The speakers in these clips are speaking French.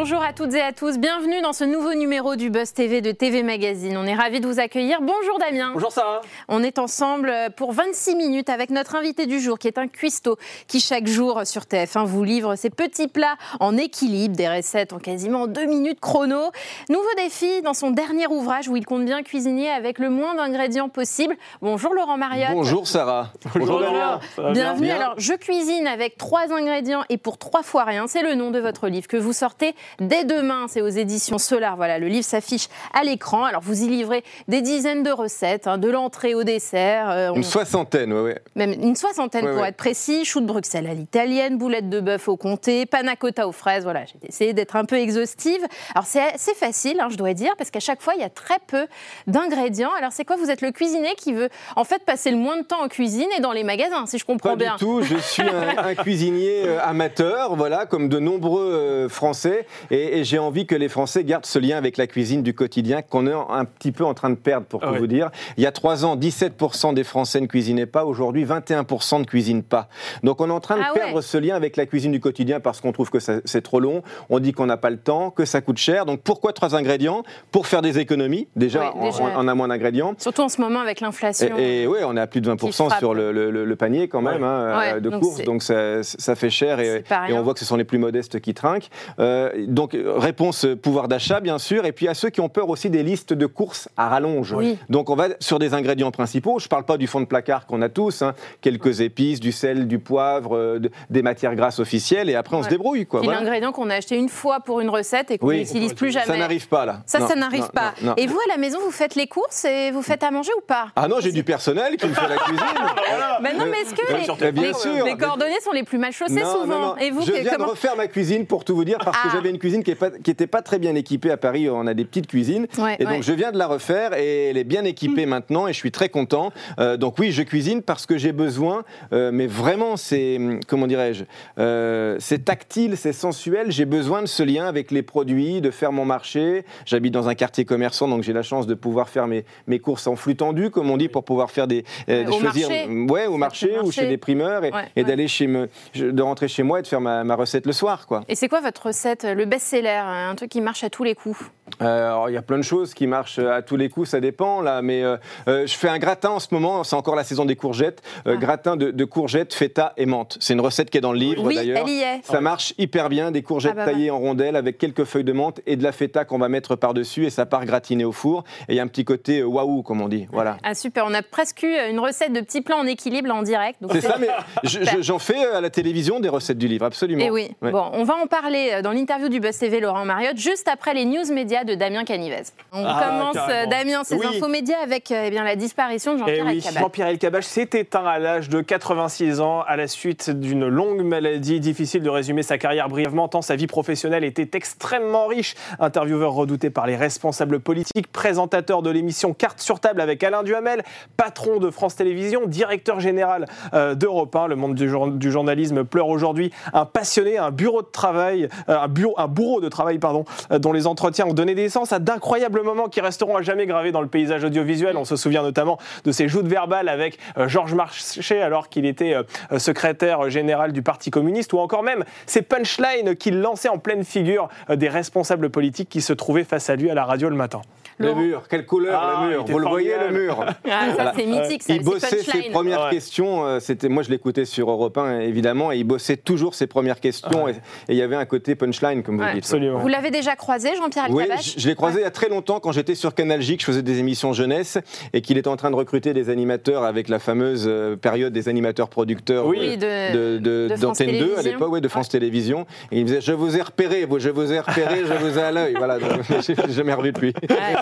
Bonjour à toutes et à tous, bienvenue dans ce nouveau numéro du Buzz TV de TV Magazine. On est ravis de vous accueillir. Bonjour Damien. Bonjour Sarah. On est ensemble pour 26 minutes avec notre invité du jour qui est un cuistot qui chaque jour sur TF1 vous livre ses petits plats en équilibre, des recettes en quasiment deux minutes chrono. Nouveau défi dans son dernier ouvrage où il compte bien cuisiner avec le moins d'ingrédients possible. Bonjour Laurent Mariotte. Bonjour Sarah. Bonjour Damien. Bienvenue. Alors, je cuisine avec trois ingrédients et pour trois fois rien. C'est le nom de votre livre que vous sortez dès demain. C'est aux éditions Solar. Voilà, le livre s'affiche à l'écran. Alors, vous y livrez des dizaines de recettes, hein, de l'entrée au dessert. euh, Une soixantaine, ouais. même une soixantaine Ouais, pour ouais. être précis. Chou de Bruxelles à l'italienne, boulettes de bœuf au comté, panna cotta aux fraises. Voilà, j'ai essayé d'être un peu exhaustive. Alors, c'est assez facile, hein, je dois dire, parce qu'à chaque fois, il y a très peu d'ingrédients. Alors, c'est quoi? Vous êtes le cuisinier qui veut, en fait, passer le moins de temps en cuisine et dans les magasins, si je comprends Pas bien. du tout, je suis un, un cuisinier euh, amateur, voilà, comme de nombreux euh, Français, et, et j'ai envie que les Français gardent ce lien avec la cuisine du quotidien qu'on est un petit peu en train de perdre, pour tout Ah ouais. vous dire. Il y a trois ans, 17% des Français ne cuisinaient pas, aujourd'hui 21% ne cuisinent pas. Donc on est en train de Ah ouais. perdre ce lien avec la cuisine du quotidien parce qu'on trouve que c'est trop long, on dit qu'on n'a pas le temps, que ça coûte cher. Donc pourquoi trois ingrédients? Pour faire des économies, déjà, Ouais, déjà. On, on a moins d'ingrédients. Surtout en ce moment avec l'inflation. Et, et ouais, on est à plus de 20% frappe. sur le, le- le panier quand même Ouais. hein, Ouais, euh, de donc courses, c'est- donc ça, ça fait cher et, et on voit que ce sont les plus modestes qui trinquent. Euh, donc euh, réponse euh, pouvoir d'achat bien sûr, et puis à ceux qui ont peur aussi des listes de courses à rallonge. Oui. Donc on va sur des ingrédients principaux. Je parle pas du fond de placard qu'on a tous, hein, quelques épices, du sel, du poivre, euh, de- des matières grasses officielles, et après on se débrouille quoi. Voilà. l'ingrédient qu'on a acheté une fois pour une recette et qu'on Oui. n'utilise plus jamais. Ça n'arrive pas là. Ça, Non, ça n'arrive pas. non, non. Et vous, à la maison, vous faites les courses et vous faites à manger ou pas? Ah non, j'ai du personnel qui me fait la cuisine. Ben non, mais est-ce que les, les- sûr. les cordonniers sont les plus mal chaussés Non, souvent? Et vous, je viens comment de refaire ma cuisine pour tout vous dire parce que Ah. j'avais une cuisine qui n'était pas, très bien équipée à Paris. On a des petites cuisines Ouais, et donc ouais. je viens de la refaire et elle est bien équipée maintenant et je suis très content. Euh, donc oui, je cuisine parce que j'ai besoin, euh, mais vraiment c'est comment dirais-je, euh, c'est tactile, c'est sensuel. J'ai besoin de ce lien avec les produits, de faire mon marché. J'habite dans un quartier commerçant donc j'ai la chance de pouvoir faire mes, mes courses en flux tendu comme on dit pour pouvoir faire des, au choisir, marché. ouais, au marché ou chez des primeurs et, d'aller chez me, de rentrer chez moi et de faire ma, ma recette le soir quoi. Et c'est quoi votre recette, le best-seller, un truc qui marche à tous les coups alors, il y a plein de choses qui marchent à tous les coups, ça dépend là. Mais euh, euh, je fais un gratin en ce moment, c'est encore la saison des courgettes. Euh, Ah. Gratin de, de courgettes, feta et menthe. C'est une recette qui est dans le livre Oui, d'ailleurs. elle y est. Ça marche hyper bien, des courgettes Ah bah taillées en rondelles avec quelques feuilles de menthe et de la feta qu'on va mettre par-dessus et ça part gratiné au four. Et il y a un petit côté euh, waouh, comme on dit. Voilà. Ah super, on a presque eu une recette de petits plats en équilibre là, en direct. C'est ça, mais je- je- j'en fais euh, à la télévision des recettes du livre, absolument. Et Eh oui. Ouais. Bon, on va en parler euh, dans l'interview du Buzz TV Laurent Mariotte, juste après les news médias de Damien Canivez. On Ah, commence, euh, carrément. Damien, ces Oui. infos médias avec euh, eh bien, la disparition de Eh Jean-Pierre oui, Elkabbach. Jean-Pierre s'est éteint à l'âge de 86 ans à la suite d'une longue maladie. Difficile de résumer sa carrière brièvement, tant sa vie professionnelle était extrêmement riche. Intervieweur redouté par les responsables politiques, présentateur de l'émission Carte sur table avec Alain Duhamel, patron de France Télévisions, directeur général euh, d'Europe 1. Le monde du, jour- du journalisme pleure aujourd'hui un passionné, un bureau de travail, un, bureau, un bourreau de travail, pardon, dont les entretiens ont donné naissance à d'incroyables moments qui resteront à jamais gravés dans le paysage audiovisuel. On se souvient notamment de ses joutes verbales avec euh, Georges Marchais alors qu'il était euh, euh, secrétaire général du Parti communiste, ou encore même ces punchlines qu'il lançait en pleine figure des responsables politiques qui se trouvaient face à lui à la radio le matin. Le mur, quelle couleur Ah, le mur Vous le voyez le mur Ah, ça, c'est mythique, ça, il bossait ses premières Ouais. questions. euh, C'était moi, je l'écoutais sur Europe 1 évidemment, et il bossait toujours ses premières questions. Et et il y avait un côté punchline, comme vous Ouais. dites. Absolument. Vous l'avez déjà croisé, Jean-Pierre Oui, Elkabbach je, je l'ai croisé il y a très longtemps quand j'étais sur Canal J, que je faisais des émissions jeunesse et qu'il était en train de recruter des animateurs avec la fameuse euh, période des animateurs producteurs Oui. De, de, de- de France d'Antenne 2 à Télévisions. l'époque, ouais, de France Télévisions. Et il me disait Je vous ai repéré, vous, je vous ai repéré, je vous ai à l'œil. Voilà, j'ai jamais revu depuis.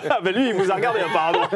Ah, ben lui, il vous a regardé apparemment.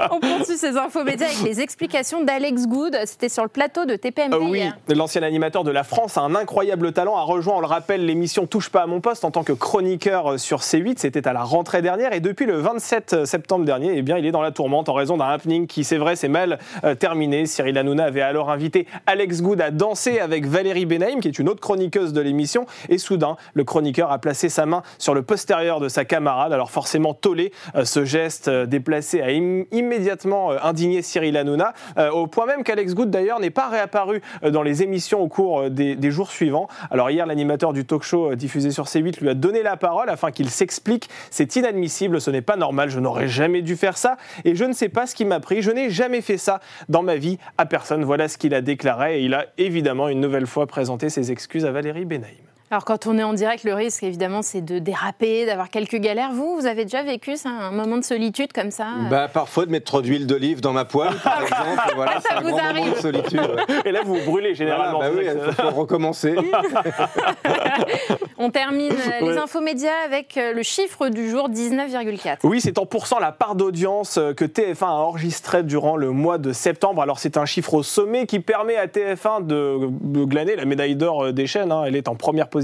On poursuit ces infos médias avec les explications d'Alex Good. C'était sur le plateau de TPMP Euh, oui, l'ancien animateur de la France a un incroyable talent, a rejoint, on le rappelle, l'émission Touche pas à mon poste en tant que chroniqueur euh, sur C8, c'était à la rentrée dernière, et depuis le 27 septembre dernier, eh bien, il est dans la tourmente en raison d'un happening qui, c'est vrai, s'est mal euh, terminé. Cyril Hanouna avait alors invité Alex Good à danser avec Valérie Benaim, qui est une autre chroniqueuse de l'émission, et soudain, le chroniqueur a placé sa main sur le postérieur de sa camarade, alors forcément, forcément tollé. ce geste déplacé a immédiatement indigné Cyril Hanouna, au point même qu'Alex Good d'ailleurs n'est pas réapparu dans les émissions au cours des, des jours suivants. Alors hier, l'animateur du talk show diffusé sur C8 lui a donné la parole afin qu'il s'explique. C'est inadmissible, ce n'est pas normal, je n'aurais jamais dû faire ça et je ne sais pas ce qui m'a pris, je n'ai jamais fait ça dans ma vie à personne. Voilà ce qu'il a déclaré et il a évidemment une nouvelle fois présenté ses excuses à Valérie Benaïm. Alors quand on est en direct, le risque évidemment c'est de déraper, d'avoir quelques galères. Vous, vous avez déjà vécu ça, un moment de solitude comme ça euh bah, Parfois de mettre trop d'huile d'olive dans ma poêle, par exemple. Voilà, ça vous arrive. moment de solitude. Et là vous brûlez généralement. bah oui, il faut recommencer. on termine les infos médias avec euh, le chiffre du jour 19,4. Oui, c'est en pourcent la part d'audience euh, que TF1 a enregistrée durant le mois de septembre. Alors c'est un chiffre au sommet qui permet à TF1 de glaner la médaille d'or des chaînes. Hein. Elle est en première position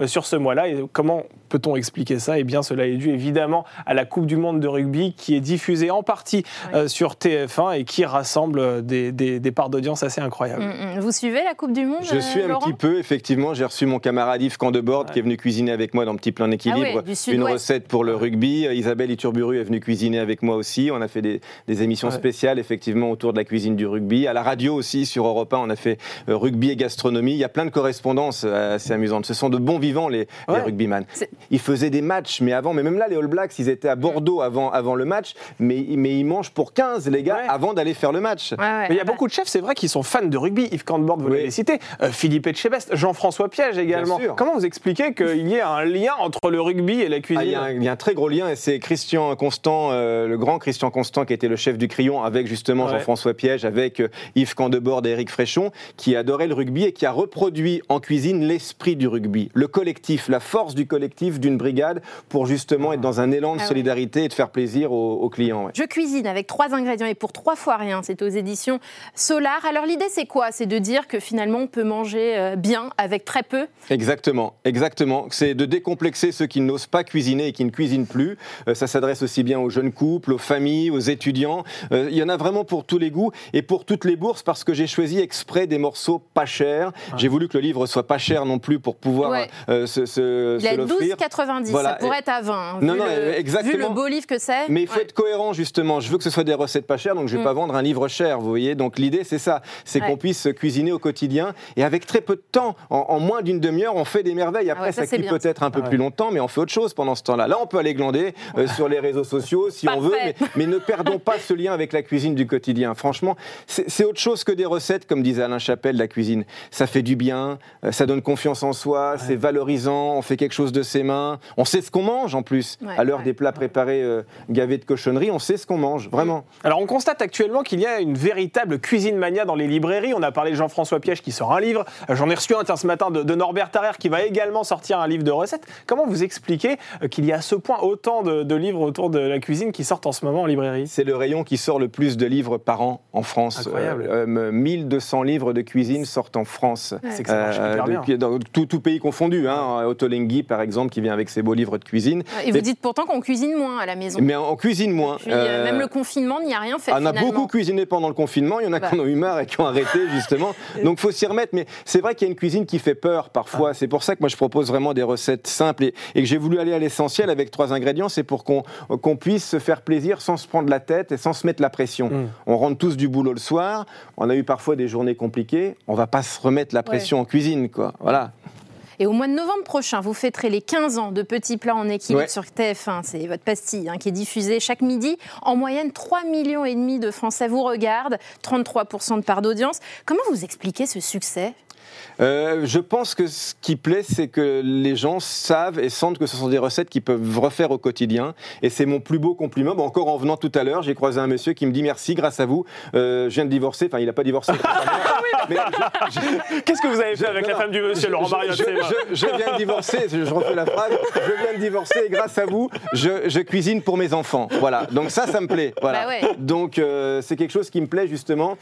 euh, sur ce mois-là. Et comment peut-on expliquer ça? Eh bien, cela est dû évidemment à la Coupe du Monde de rugby qui est diffusée en partie euh, sur TF1 et qui rassemble euh, des, des, parts d'audience assez incroyables. Mm, mm. Vous suivez la Coupe du Monde Je suis un petit peu, effectivement. J'ai reçu mon camarade Yves Candebord qui est venu cuisiner avec moi dans Petit Plein d'équilibre ah une recette pour le rugby. Isabelle Iturburu est venue cuisiner avec moi aussi. On a fait des, des émissions spéciales, effectivement, autour de la cuisine du rugby. À la radio aussi, sur Europe 1, on a fait rugby et gastronomie. Il y a plein de correspondances assez amusantes. Ce sont de bons vivants, les, rugbyman. Ils faisaient des matchs, mais avant, mais même là, les All Blacks, ils étaient à Bordeaux avant, avant le match, mais, mais ils mangent pour 15, les gars, avant d'aller faire le match. mais il y a beaucoup de chefs, c'est vrai, qui sont fans de rugby. Yves Cantbord, vous l'avez cité, euh, Philippe Etchebest, Jean-François Piège également. Comment vous expliquez qu'il y ait un lien entre le rugby et la cuisine ah, il, y a un, très gros lien, et c'est Christian Constant, euh, le grand Christian Constant, qui était le chef du Crayon, avec justement Jean-François Piège, avec euh, Yves Candebord et Eric Fréchon, qui adorait le rugby et qui a reproduit en cuisine l'esprit du rugby, le collectif, la force du collectif d'une brigade, pour justement être dans un élan de ah solidarité et de faire plaisir aux, clients. Je cuisine avec trois ingrédients et pour trois fois rien. C'est aux éditions Solar. Alors l'idée, c'est quoi? C'est de dire que finalement, on peut manger euh, bien avec très peu? Exactement, exactement. C'est de décomplexer ceux qui n'osent pas cuisiner et qui ne cuisinent plus. Euh, ça s'adresse aussi bien aux jeunes couples, aux familles, aux étudiants. Euh, il y en a vraiment pour tous les goûts et pour toutes les bourses parce que j'ai choisi exprès des morceaux pas chers. J'ai voulu que le livre soit pas cher non plus pour pouvoir se, se l'offrir. 90, ça pourrait être à 20. Hein, non, vu non, le, euh, exactement. Vu le beau livre que c'est. Mais il faut être cohérent, justement. Je veux que ce soit des recettes pas chères, donc je ne vais mm. pas vendre un livre cher, vous voyez. Donc l'idée, c'est ça. C'est qu'on puisse cuisiner au quotidien. Et avec très peu de temps, en, moins d'une demi-heure, on fait des merveilles. Ah Après, ça, ça cuit peut-être un peu ah plus longtemps, mais on fait autre chose pendant ce temps-là. Là, on peut aller glander euh, sur les réseaux sociaux si on veut, mais, ne perdons pas ce lien avec la cuisine du quotidien. Franchement, c'est autre chose que des recettes, comme disait Alain Chapelle, la cuisine. Ça fait du bien, euh, ça donne confiance en soi, c'est valorisant, on fait quelque chose de ses mains, on sait ce qu'on mange en plus. à l'heure des plats préparés euh, gavés de cochonnerie, on sait ce qu'on mange, vraiment. Alors on constate actuellement qu'il y a une véritable cuisine mania dans les librairies. On a parlé de Jean-François Piège qui sort un livre. J'en ai reçu un ce matin de, Norbert Tarrer qui va également sortir un livre de recettes. Comment vous expliquez euh, qu'il y a à ce point autant de, livres autour de la cuisine qui sortent en ce moment en librairie? C'est le rayon qui sort le plus de livres par an en France. Incroyable. 1200 livres de cuisine sortent en France. C'est que ça marche Dans tout, tout, pays confondu. Hein. Ottolenghi, par exemple, qui vient avec ses beaux livres de cuisine. Et vous dites pourtant qu'on cuisine moins à la maison. Mais on cuisine moins. Euh, euh, même le confinement n'y a rien fait. On a beaucoup cuisiné pendant le confinement. Il y en a bah. qui en ont eu marre et qui ont arrêté, justement. Donc, faut s'y remettre. Mais c'est vrai qu'il y a une cuisine qui fait peur parfois. Ah. C'est pour ça que moi, je propose vraiment des recettes simples et, que j'ai voulu aller à l'essentiel avec trois ingrédients. C'est pour qu'on puisse se faire plaisir sans se prendre la tête et sans se mettre la pression. Mm. On rentre tous du boulot le soir. On a eu parfois des journées compliquées. On va pas se remettre la pression en cuisine, quoi. Voilà. Et au mois de novembre prochain, vous fêterez les 15 ans de Petits Plats en équilibre sur TF1. C'est votre pastille hein, qui est diffusée chaque midi. En moyenne, 3,5 millions et demi de Français vous regardent, 33% de part d'audience. Comment vous expliquez ce succès? Euh, je pense que ce qui plaît, c'est que les gens savent et sentent que ce sont des recettes qu'ils peuvent refaire au quotidien. Et c'est mon plus beau compliment. Bon, encore en venant tout à l'heure, j'ai croisé un monsieur qui me dit merci, grâce à vous, euh, je viens de divorcer. Enfin, il n'a pas divorcé. Qu'est-ce que vous avez fait avec la femme du monsieur, Laurent Mariotte je, viens de divorcer, je refais la phrase, je viens de divorcer et grâce à vous, je, cuisine pour mes enfants. Voilà. Donc ça, ça me plaît. Voilà. Bah Donc euh, c'est quelque chose qui me plaît justement,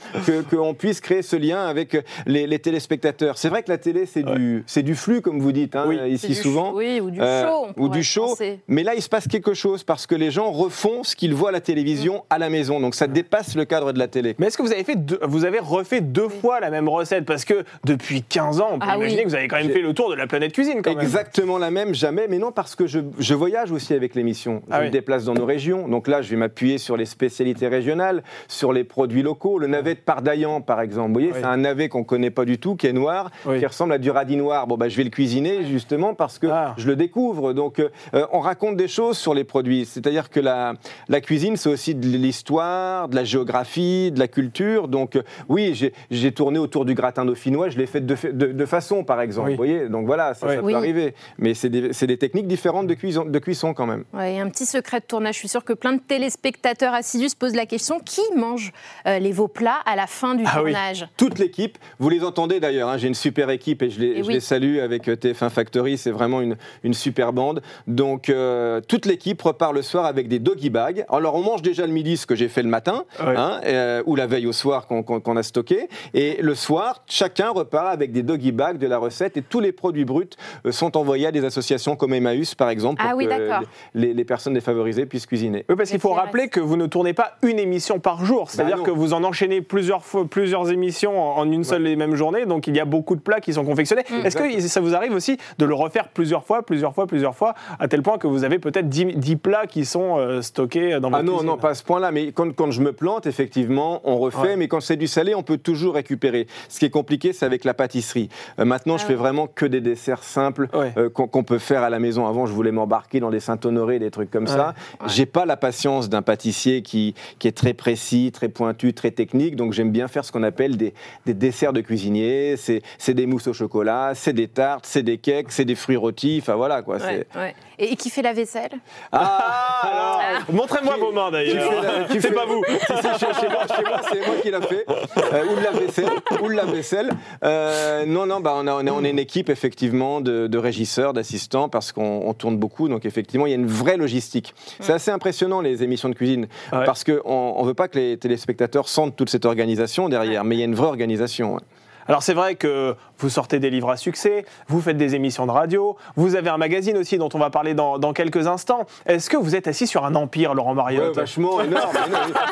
qu'on puisse créer ce lien avec les, les téléspectateurs téléspectateur. C'est vrai que la télé, c'est du, c'est du flux, comme vous dites, hein, Oui. C'est ici du souvent. Oui, ou du Euh, show. ou du show, penser. mais là il se passe quelque chose parce que les gens refont ce qu'ils voient à la télévision à la maison, donc ça dépasse le cadre de la télé. Mais est-ce que vous avez, fait deux- vous avez refait deux fois la même recette? Parce que depuis 15 ans, on peut Ah imaginer oui. que vous avez quand même fait le tour de la planète cuisine quand même. Exactement la même, jamais, mais non, parce que je, je voyage aussi avec l'émission. Je Ah me oui. déplace dans nos régions, donc là, je vais m'appuyer sur les spécialités régionales, sur les produits locaux. Le navet de Pardaillan, par exemple, vous voyez, Oui. c'est un navet qu'on connaît pas du tout, qui est noir, Oui. qui ressemble à du radis noir. Bon, bah, je vais le cuisiner justement parce que Ah. je le découvre. Donc, euh, euh, on raconte des choses sur les produits. C'est-à-dire que la, la cuisine, c'est aussi de l'histoire, de la géographie, de la culture. Donc, euh, oui, j'ai- tourné autour du gratin dauphinois, je l'ai fait de, de, de façon, par exemple. Oui. Vous voyez, donc voilà, ça, Oui. ça peut Oui. arriver. Mais c'est des, techniques différentes de cuisson, de cuisson quand même. Ouais, et un petit secret de tournage. Je suis sûre que plein de téléspectateurs assidus se posent la question qui mange euh, les veaux plats à la fin du Ah oui. tournage? Toute l'équipe, vous les entendez d'ailleurs, hein, j'ai une super équipe et je les, Et je oui. les salue avec euh, TF1 Factory, c'est vraiment une, une super bande. Donc euh, toute l'équipe repart le soir avec des doggy bags. Alors on mange déjà le midi ce que j'ai fait le matin, Ouais. hein, euh, ou la veille au soir qu'on qu'on- qu'on a stocké. Et le soir, chacun repart avec des doggy bags de la recette et tous les produits bruts sont envoyés à des associations comme Emmaüs par exemple pour Ah oui, que les, les personnes défavorisées puissent cuisiner. Oui, parce qu'il faut rappeler que vous ne tournez pas une émission par jour. C'est-à-dire Bah que vous en enchaînez plusieurs, fois, plusieurs émissions en en une seule et même journée. Donc il y a beaucoup de plats qui sont confectionnés. Mm. Est-ce que ça vous arrive aussi de le refaire plusieurs fois, plusieurs fois, plusieurs fois, à tel point que vous avez peut-être 10, 10 plats qui sont euh, stockés dans votre Ah non, cuisine non, pas à ce point-là. Mais quand, quand je me plante, effectivement, on refait. Ouais. Mais quand c'est du salé, on peut toujours récupérer. Ce qui est compliqué, c'est avec la pâtisserie. Euh, maintenant, Ah je ouais. fais vraiment que des desserts simples Ouais. euh, qu'on qu'on peut faire à la maison. Avant, je voulais m'embarquer dans des Saint-Honoré, des trucs comme ça. Ouais. J'ai pas la patience d'un pâtissier qui, qui est très précis, très pointu, très technique. Donc, j'aime bien faire ce qu'on appelle des, des desserts de cuisinier. C'est c'est des mousses au chocolat, c'est des tartes, c'est des cakes, c'est des fruits rôtis. Enfin, voilà quoi. Ouais, c'est- ouais. Et, et qui fait la vaisselle? Ah, Alors, montrez-moi Qui- vos mains d'ailleurs. C'est fais- pas vous. Si, si, chez, chez moi, moi, c'est moi qui l'a fait. Euh, ou de la vaisselle. Ou de la vaisselle. Euh, non, non, bah, on, a, on, a- on est une équipe effectivement de, de régisseurs, d'assistants, parce qu'on on tourne beaucoup. Donc effectivement, il y a une vraie logistique. C'est assez impressionnant les émissions de cuisine, Ouais. parce qu'on ne veut pas que les téléspectateurs sentent toute cette organisation derrière, mais il y a une vraie organisation. Alors c'est vrai que vous sortez des livres à succès, vous faites des émissions de radio, vous avez un magazine aussi dont on va parler dans, dans quelques instants. Est-ce que vous êtes assis sur un empire, Laurent Ouais, Mariotte vachement énorme.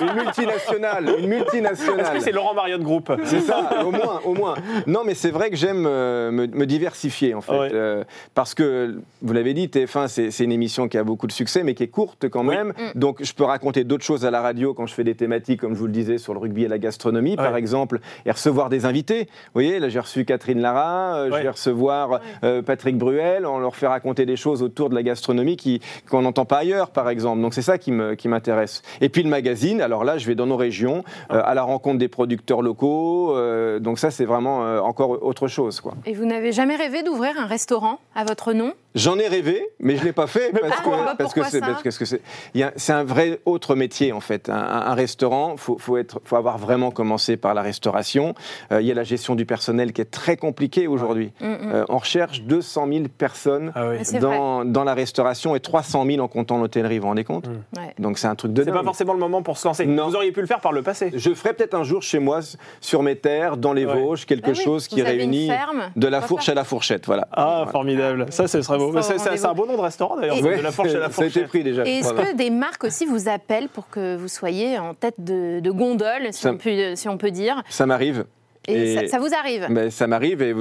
Une, une multinationale. Une multinationale. Est-ce que c'est Laurent Mariotte Group C'est ça, au moins, au moins. Non, mais c'est vrai que j'aime euh, me, me diversifier, en fait. Ouais. Euh, parce que, vous l'avez dit, TF1, c'est c'est une émission qui a beaucoup de succès, mais qui est courte quand Oui. même. Donc, je peux raconter d'autres choses à la radio quand je fais des thématiques, comme je vous le disais, sur le rugby et la gastronomie, par Ouais. exemple, et recevoir des invités. Vous voyez, là, j'ai reçu Catherine Lara, euh, je vais recevoir euh, Patrick Bruel, on leur fait raconter des choses autour de la gastronomie qui- qu'on n'entend pas ailleurs, par exemple. Donc, c'est ça qui me- qui m'intéresse. et puis, le magazine, alors là, je vais dans nos régions, euh, à la rencontre des producteurs locaux. euh, donc, ça, c'est vraiment euh, encore autre chose, quoi. Et vous n'avez jamais rêvé d'ouvrir un restaurant à votre nom? J'en ai rêvé, mais je l'ai pas fait parce pourquoi que Bah, parce que c'est ça parce que c'est il y a- c'est un vrai autre métier en fait. Un, restaurant, faut faut être faut avoir vraiment commencé par la restauration. Euh, il y a la gestion du personnel qui est très compliquée aujourd'hui. Mm, mm. Euh, on recherche 200 000 personnes Ah oui. C'est dans, dans la restauration et 300 000 en comptant l'hôtellerie. Vous vous rendez compte Ouais. Donc c'est un truc de C'est pas forcément le moment pour se lancer. Non. Vous auriez pu le faire par le passé. Je ferai peut-être un jour chez moi, sur mes terres, dans les Ouais. Vosges, quelque Bah oui, chose qui réunit de la fourche à la fourchette. Voilà. Ah, Voilà. formidable. Ça, ce serait sera C'est un beau nom de restaurant d'ailleurs. Et- De la fourche à la ça a été pris déjà. Et est-ce Voilà. que des marques aussi vous appellent pour que vous soyez en tête de, de gondole, si, Ça- on peut, si on peut dire? Ça m'arrive. Et, Et- ça, ça vous arrive Ben, ça m'arrive et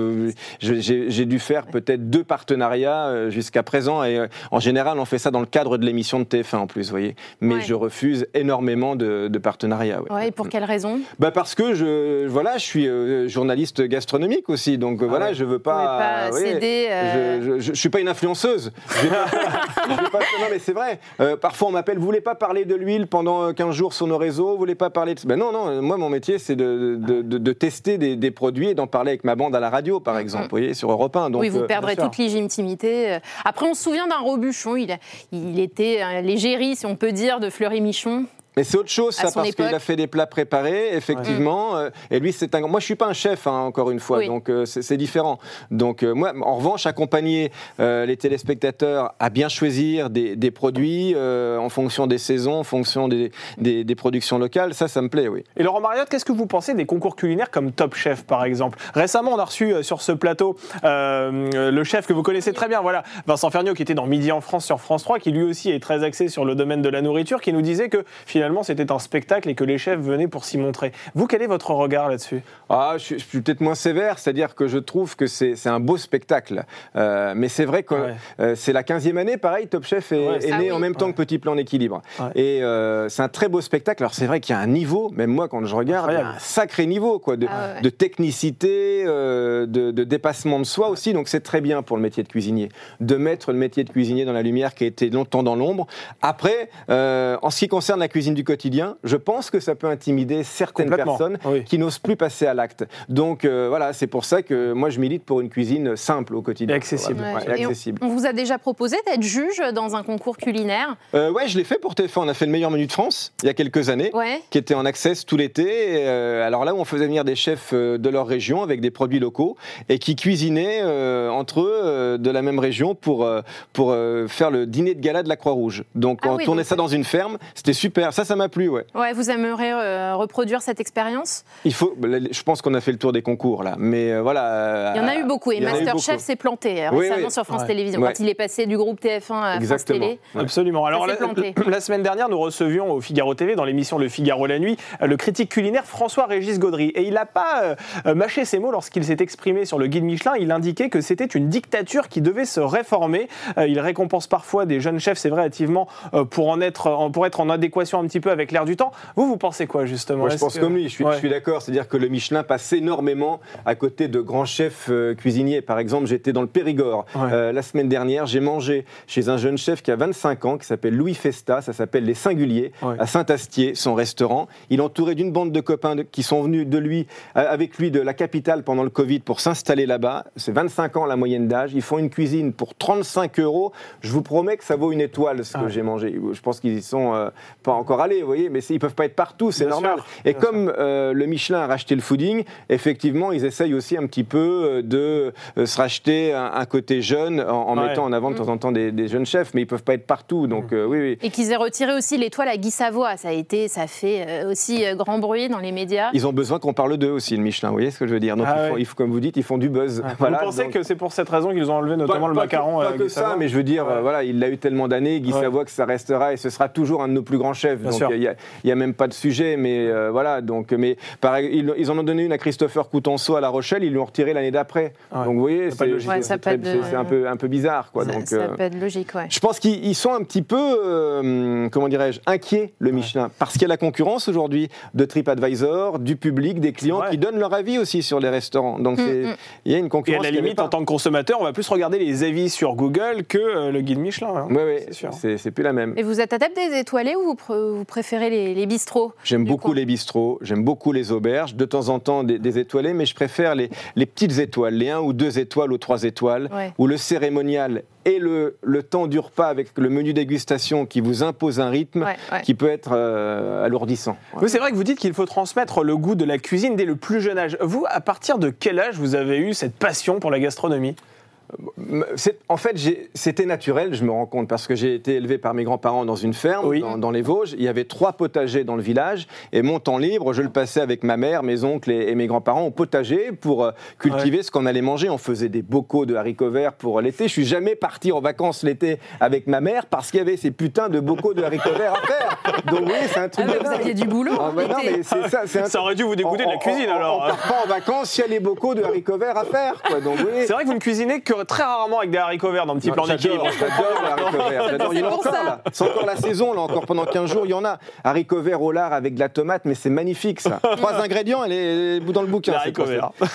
j'ai dû faire peut-être deux partenariats euh, jusqu'à présent. Et euh, en général, on fait ça dans le cadre de l'émission de TF1 en plus, vous voyez. Mais Ouais. je refuse énormément de, de partenariats. ouais. Ouais, et pour quelle raison? Bah parce que je, voilà, je suis euh, journaliste gastronomique aussi, donc euh, voilà, je veux pas. céder, euh, je, je, je- suis pas une influenceuse. Pas- pas- non mais c'est vrai. Euh, parfois on m'appelle, vous voulez pas parler de l'huile pendant euh, 15 jours sur nos réseaux, vous voulez pas parler de. Ben non non, moi mon métier c'est de, de, de- de tester des, des produits et d'en parler avec ma bande à la radio par exemple, vous voyez, sur Europe 1. Donc, oui, vous euh, perdrez toute légitimité. Euh, Après, on se souvient d'un Robuchon. Il, il était l'égérie, si on peut dire, de Fleury-Michon. Mais c'est autre chose, ça, parce qu'il a fait des plats préparés, effectivement. euh, et lui, c'est un. Moi, je suis pas un chef, hein, encore une fois, Oui. donc euh, c'est c'est différent. Donc, euh, moi, en revanche, accompagner euh, les téléspectateurs à bien choisir des, des produits euh, en fonction des saisons, en fonction des, des- des productions locales, ça, ça me plaît, oui. Et Laurent Mariotte, qu'est-ce que vous pensez des concours culinaires comme Top Chef, par exemple? Récemment, on a reçu euh, sur ce plateau euh, le chef que vous connaissez très bien, voilà, Vincent Ferniaud, qui était dans Midi en France sur France 3, qui lui aussi est très axé sur le domaine de la nourriture, qui nous disait que finalement c'était un spectacle et que les chefs venaient pour s'y montrer. Vous, quel est votre regard là-dessus? Ah, je suis, je suis peut-être moins sévère, c'est-à-dire que je trouve que c'est un beau spectacle. Euh, mais c'est vrai que Ouais. euh, c'est la 15e année, pareil, Top Chef est, Ouais, est c'est- Ah né oui. en même temps que Petit Plan d'équilibre. Ouais. Et euh, c'est un très beau spectacle. Alors c'est vrai qu'il y a un niveau, même moi quand je regarde, il y a Incroyable. un sacré niveau quoi, de, Ah ouais. de technicité, euh, de, de dépassement de soi aussi. Donc c'est très bien pour le métier de cuisinier, de mettre le métier de cuisinier dans la lumière qui a été longtemps dans l'ombre. Après, euh, en ce qui concerne la cuisine du quotidien, je pense que ça peut intimider certaines personnes oui. qui n'osent plus passer à l'acte. Donc euh, voilà, c'est pour ça que moi je milite pour une cuisine simple au quotidien. Et accessible. Voilà, Ouais. ouais, et Et on- vous a déjà proposé d'être juge dans un concours culinaire? Euh, ouais, je l'ai fait pour TF1. On a fait le meilleur menu de France il y a quelques années. Ouais. qui était en access tout l'été. Euh, alors là où on faisait venir des chefs euh, de leur région avec des produits locaux et qui cuisinaient euh, entre eux euh, de la même région pour, euh, pour euh, faire le dîner de gala de la Croix-Rouge. Donc Ah on oui, tournait donc ça dans une ferme. C'était super. Ça, ça m'a plu, ouais. Ouais, vous aimeriez euh, reproduire cette expérience? Il faut, je pense qu'on a fait le tour des concours là. Mais euh, voilà. Il y en a eu beaucoup et Masterchef s'est planté euh, Oui, récemment oui. sur France Ouais. Télévisions Ouais. quand il est passé du groupe TF1 à France. Télé. Ouais. Absolument. Alors la, semaine dernière, nous recevions au Figaro TV, dans l'émission Le Figaro la nuit, le critique culinaire François-Régis Gaudry. Et il n'a pas euh, mâché ses mots lorsqu'il s'est exprimé sur le guide Michelin. Il indiquait que c'était une dictature qui devait se réformer. Euh, il récompense parfois des jeunes chefs, c'est vrai, activement, euh, pour, en être, en- pour être en adéquation un petit peu avec l'air du temps. Vous, vous pensez quoi, justement? Moi, je pense que- comme lui, je suis, Ouais. je suis d'accord. C'est-à-dire que le Michelin passe énormément à côté de grands chefs euh, cuisiniers. Par exemple, j'étais dans le Périgord Ouais. euh, la semaine dernière. J'ai mangé chez un jeune chef qui a 25 ans, qui s'appelle Louis Festa. Ça s'appelle Les Singuliers, Ouais. à Saint-Astier, son restaurant. Il est entouré d'une bande de copains de- qui sont venus de lui, euh, avec lui de la capitale pendant le Covid pour s'installer là-bas. C'est 25 ans la moyenne d'âge. Ils font une cuisine pour 35 euros. Je vous promets que ça vaut une étoile ce que Ah j'ai mangé. Je pense qu'ils y sont pas encore allés, vous voyez, mais c'est- ils peuvent pas être partout, c'est normal. sûr, Et comme euh, le Michelin a racheté le fooding, effectivement, ils essayent aussi un petit peu euh, de euh, se racheter un, un côté jeune en, en Ouais. mettant en avant de temps en temps des, des jeunes chefs, mais ils peuvent pas être partout. Donc euh, oui, oui. Et qu'ils aient retiré aussi l'étoile à Guy Savoie. Ça a été, ça fait aussi grand bruit dans les médias. Ils ont besoin qu'on parle d'eux aussi, le Michelin. Vous voyez ce que je veux dire Donc, Ah ils font- ouais. ils font- comme vous dites, ils font du buzz. Voilà, vous pensez donc- que c'est pour cette raison qu'ils ont enlevé notamment le pas macaron que, pas que Guy ça, Savoie mais je veux dire, Ouais. voilà, il l'a eu tellement d'années, Guy Ouais. Savoie, que ça restera et ce sera toujours un de nos plus grands chefs. Bien donc sûr. il n'y a, il y a même pas de sujet, mais euh, voilà. Donc, mais pareil, ils, ils en ont donné une à Christopher Coutenceau à La Rochelle, ils lui ont retiré l'année d'après. Ouais. Donc vous voyez, c'est. Ouais, un peu un peu bizarre, quoi. ça Donc, ça euh, pas de logique, ouais. je pense qu'ils ils sont un petit peu, euh, comment dirais-je, inquiets, le Michelin, parce qu'il y a la concurrence aujourd'hui de TripAdvisor, du public, des clients qui donnent leur avis aussi sur les restaurants. Donc Mm, mm. il y a une Et à concurrence. la limite, en tant que consommateur, on va plus regarder les avis sur Google que euh, le guide Michelin. hein. Oui, oui, C'est sûr. c'est c'est plus la même. Et vous êtes adepte des étoilés ou vous, vous préférez les, les bistrots J'aime beaucoup coin les bistrots, j'aime beaucoup les auberges, de temps en temps des, des étoilés, mais je préfère les, les petites étoiles, les 1 ou 2 étoiles ou 3 étoiles, Ouais. où le cérémonial et le, le temps du repas avec le menu dégustation qui vous impose un rythme Ouais, ouais. qui peut être euh, alourdissant. Oui, c'est vrai que vous dites qu'il faut transmettre le goût de la cuisine dès le plus jeune âge. Vous, à partir de quel âge vous avez eu cette passion pour la gastronomie? En fait, c'était naturel, je me rends compte, parce que j'ai été élevé par mes grands-parents dans une ferme, Oui. dans, dans les Vosges. Il y avait trois potagers dans le village, et mon temps libre, je le passais avec ma mère, mes oncles et, et mes grands-parents au potager pour euh, cultiver ce qu'on allait manger. On faisait des bocaux de haricots verts pour l'été. Je suis jamais parti en vacances l'été avec ma mère parce qu'il y avait ces putains de bocaux de haricots verts à faire. Donc oui, c'est un truc Ah, mais vous aviez du boulot Ah, bah non, mais ça, c'est un Ça aurait dû vous dégoûter de la on- cuisine on- alors. On part pas en vacances, il y a les bocaux de haricots verts à faire. C'est vrai que vous ne cuisinez que très rarement avec des haricots verts dans le petit plan d'équilibre. J'adore, j'adore les haricots verts. j'adore. Il y en a C'est pour encore ça. là. C'est encore la saison là, encore pendant 15 jours, il y en a. Haricots verts au lard avec de la tomate, mais c'est magnifique ça. Trois ingrédients, elle est dans le bouquin.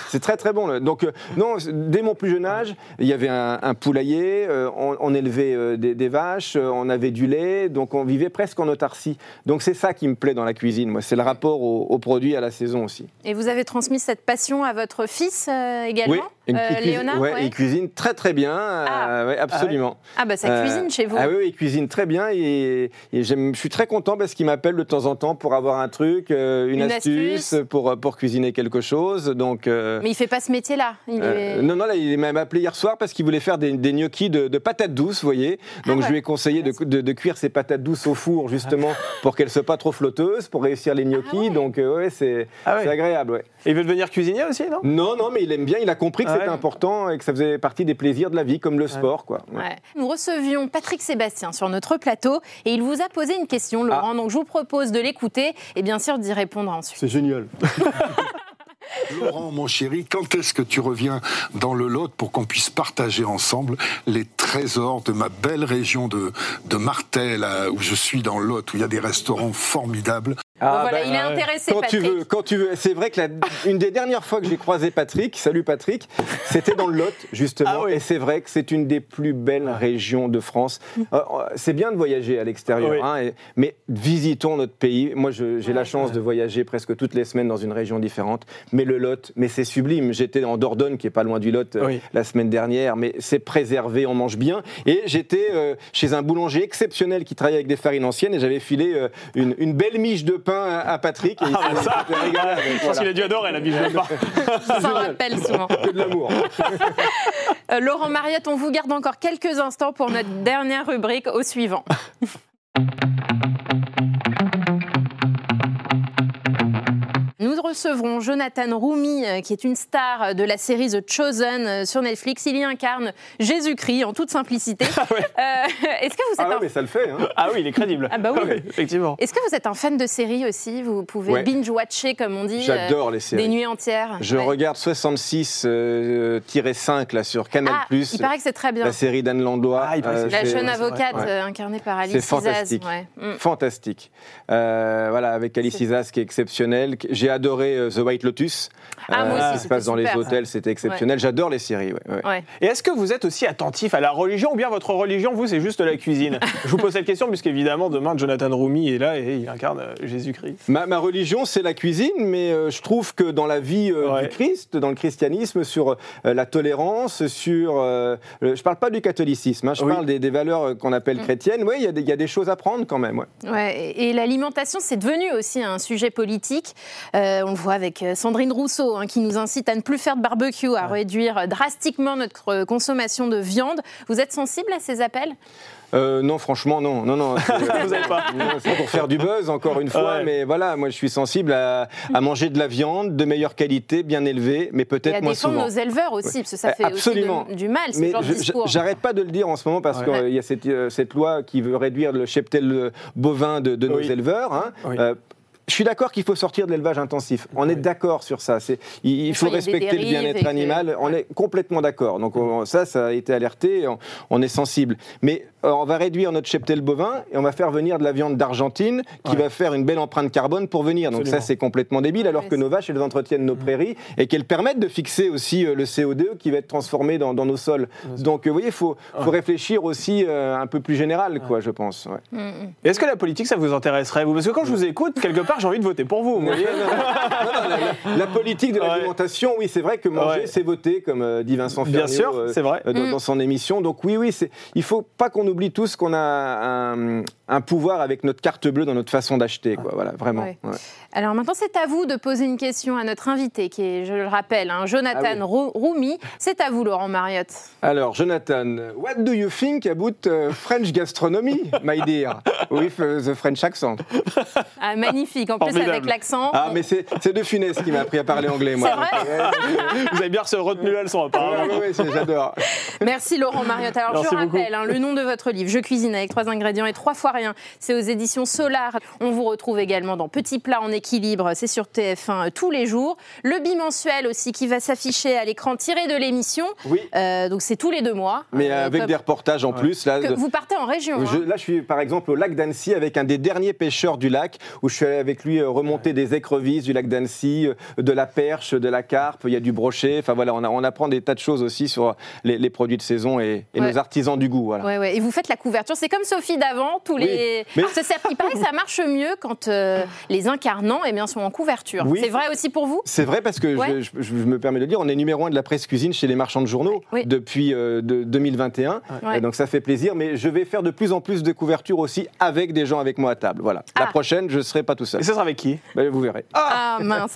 C'est très très bon. là. Donc euh, non, dès mon plus jeune âge, il y avait un, un poulailler, euh, on, on élevait euh, des, des vaches, euh, on avait du lait, donc on vivait presque en autarcie. Donc c'est ça qui me plaît dans la cuisine, moi, c'est le rapport aux, aux produits à la saison aussi. Et vous avez transmis cette passion à votre fils euh, également? Oui, Euh, il cuisine- Léonard, ouais, ouais. il cuisine très très bien, Ah. euh, ouais, absolument. Ah bah ça Euh, cuisine chez vous. Ah oui, oui, il cuisine très bien et, je suis très content parce qu'il m'appelle de temps en temps pour avoir un truc, euh, une, Une astuce, astuce. pour, pour cuisiner quelque chose. Donc, euh, Mais il fait pas ce métier-là. Euh, est- non, non, là, il m'a appelé hier soir parce qu'il voulait faire des, des gnocchis de, de patates douces, vous voyez. Donc, Ah ouais. je lui ai conseillé de, de- de cuire ses patates douces au four, justement, pour qu'elles soient pas trop flotteuses, pour réussir les gnocchis. Ah ouais. Donc, euh, ouais, c'est Ah agréable, ouais. Et il veut devenir cuisinier aussi, non? Non, non, mais il aime bien, il a compris que Ah c'était ouais. important et que ça faisait partie des plaisirs de la vie, comme le sport, quoi. Ouais. Ouais. Nous recevions Patrick Sébastien sur notre plateau et il vous a posé une question, Ah. Laurent. Donc je vous propose de l'écouter et bien sûr d'y répondre ensuite. C'est génial. Laurent, mon chéri, quand est-ce que tu reviens dans le Lot pour qu'on puisse partager ensemble les trésors de ma belle région de, de Martel, là, où je suis dans le Lot, où il y a des restaurants formidables? Bon, voilà, bah, il est intéressé, Quand Patrick. tu veux, quand tu veux. C'est vrai que la- une des dernières fois que j'ai croisé Patrick, salut Patrick, c'était dans le Lot justement, Ah oui. et c'est vrai que c'est une des plus belles régions de France. Euh, c'est bien de voyager à l'extérieur, Oui. hein, et- mais visitons notre pays. Moi, je- j'ai la Ouais. chance de voyager presque toutes les semaines dans une région différente, mais le Lot, mais c'est sublime. J'étais en Dordogne, qui est pas loin du Lot, euh, Oui. la semaine dernière, mais c'est préservé, on mange bien. Et j'étais euh, chez un boulanger exceptionnel qui travaille avec des farines anciennes, et j'avais filé euh, une, une belle miche de pain à, à Patrick. Et il Ah, bah ça. avec, Je pense qu'il a dû adorer la biche de pain. Ça s'en rappelle souvent. Que de l'amour. Euh, Laurent Mariotte, on vous garde encore quelques instants pour notre dernière rubrique au suivant. Recevrons Jonathan Rumi, euh, qui est une star de la série The Chosen euh, sur Netflix. Il y incarne Jésus-Christ en toute simplicité. Euh, Est-ce que vous êtes Ah ouais, un mais ça le fait. hein. Ah oui, il est crédible. Ah bah oui. effectivement. Est-ce que vous êtes un fan de séries aussi? Vous pouvez Ouais. binge-watcher, comme on dit, J'adore euh, les séries. des nuits entières. Je Ouais. regarde 66-5 là sur Canal+. Ah, il paraît que c'est très bien. la série d'Anne Landois. Ah, il paraît que La jeune avocate Ouais. euh, incarnée par Alice C'est Isaz. fantastique. ouais. Mm. Fantastique. Euh, voilà, avec Alice Isaz qui est exceptionnelle. J'ai adoré euh, The White Lotus. Ah, moi ce aussi, qui se passe dans les hôtels, c'était exceptionnel. J'adore les séries. ouais, ouais. Ouais. Et est-ce que vous êtes aussi attentif à la religion ou bien votre religion, vous, c'est juste la cuisine? Je vous pose cette question puisqu'évidemment, demain, Jonathan Rumi est là et il incarne euh, Jésus-Christ. Ma, ma religion, c'est la cuisine, mais euh, je trouve que dans la vie euh, Ouais. du Christ, dans le christianisme, sur euh, la tolérance, sur... euh, le- je parle pas du catholicisme, hein, je Oui. parle des, des valeurs euh, qu'on Mm. appelle chrétiennes. Oui, il y, a des- il y a des choses à prendre quand même. ouais. Ouais, et et l'alimentation, c'est devenu aussi un sujet politique. Euh, on le voit avec euh, Sandrine Rousseau, hein, qui nous incite à ne plus faire de barbecue, à réduire drastiquement notre euh, consommation de viande. Vous êtes sensible à ces appels? Euh, non, franchement, non. non, non c'est- Vous avez pas non, c'est pour faire du buzz, encore une fois. Ouais. Mais voilà, moi, je suis sensible à, à manger de la viande de meilleure qualité, bien élevée, mais Et à peut-être moins défendre souvent. nos éleveurs aussi, parce que ça fait absolument. aussi de- du mal, ce Mais genre de je- discours. j'arrête pas de le dire en ce moment parce Ouais. qu'il y a cette, cette loi qui veut réduire le cheptel bovin de, de nos éleveurs. hein. Oui. Euh, je suis d'accord qu'il faut sortir de l'élevage intensif. On est d'accord sur ça. C'est- Il, faut respecter le bien-être que- animal. On ouais. est complètement d'accord. Donc on- ça, ça a été alerté. On, on est sensible. Mais euh, on va réduire notre cheptel bovin et on va faire venir de la viande d'Argentine qui Ouais. va faire une belle empreinte carbone pour venir. Donc Absolument. ça, c'est complètement débile. Alors que nos vaches, elles entretiennent nos prairies et qu'elles permettent de fixer aussi euh, le CO2 qui va être transformé dans, dans nos sols. Donc euh, vous voyez, il faut, faut réfléchir aussi un peu plus général, quoi, je pense. ouais. Mm, mm. Est-ce que la politique, ça vous intéresserait vous? Parce que quand je vous écoute, quelque part, j'ai envie de voter pour vous. vous voyez Non, non, la, politique de Ouais. l'alimentation, oui, c'est vrai que manger, Ouais. c'est voter, comme euh, dit Vincent Bien Ferniaud, sûr, euh, c'est vrai. euh, dans, Mm. dans son émission. Donc oui, oui, il faut pas qu'on oublie tous qu'on a un, un pouvoir avec notre carte bleue dans notre façon d'acheter, quoi. Voilà, vraiment. Ouais. ouais. Alors maintenant, c'est à vous de poser une question à notre invité, qui est, je le rappelle, hein, Jonathan Ah oui. Roumi. C'est à vous, Laurent Mariotte. Alors, Jonathan, what do you think about French gastronomy, my dear, with uh, the French accent Ah, magnifique. En plus, avec l'accent. Ah, mais c'est, c'est De Funès qui m'a appris à parler anglais, moi. Vous avez bien retenu la leçon, apparemment. ouais, ouais, c'est- j'adore. Merci Laurent Mariotte. Alors Merci je rappelle hein, le nom de votre livre, Je cuisine avec trois ingrédients et trois fois rien. C'est aux éditions Solar. On vous retrouve également dans Petits plats en équilibre. C'est sur TF1 euh, tous les jours. Le bimensuel aussi qui va s'afficher à l'écran tiré de l'émission. Oui. Euh, donc c'est tous les deux mois. Mais Euh, avec comme- des reportages en plus. Là, que de- vous partez en région. Je- hein. là, je suis par exemple au lac d'Annecy avec un des derniers pêcheurs du lac où je suis allé avec avec lui euh, remonter des écrevisses du lac d'Annecy, euh, de la perche, de la carpe, il y a du brochet. Enfin voilà, on, a- on apprend des tas de choses aussi sur les, les produits de saison et, et Ouais. nos artisans du goût. Voilà. Ouais, ouais. Et vous faites la couverture. C'est comme Sophie d'avant. Tous Oui, les. mais- Ça Il paraît que ça marche mieux quand euh, les incarnants eh bien, sont en couverture. Oui. C'est vrai aussi pour vous? C'est vrai parce que je, je- je me permets de le dire, on est numéro un de la presse cuisine chez les marchands de journaux Oui. depuis euh, de- 2021. Ouais. Et donc ça fait plaisir, mais je vais faire de plus en plus de couvertures aussi avec des gens avec moi à table. Voilà. La Ah. prochaine, je ne serai pas tout seul. Et ça sera avec qui? Ben, vous verrez. Ah mince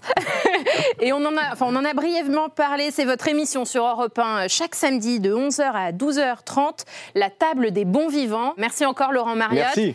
Et on en, a, enfin, on en a brièvement parlé, c'est votre émission sur Europe 1 euh, chaque samedi de 11h à 12h30, la table des bons vivants. Merci encore Laurent Mariotte. Merci.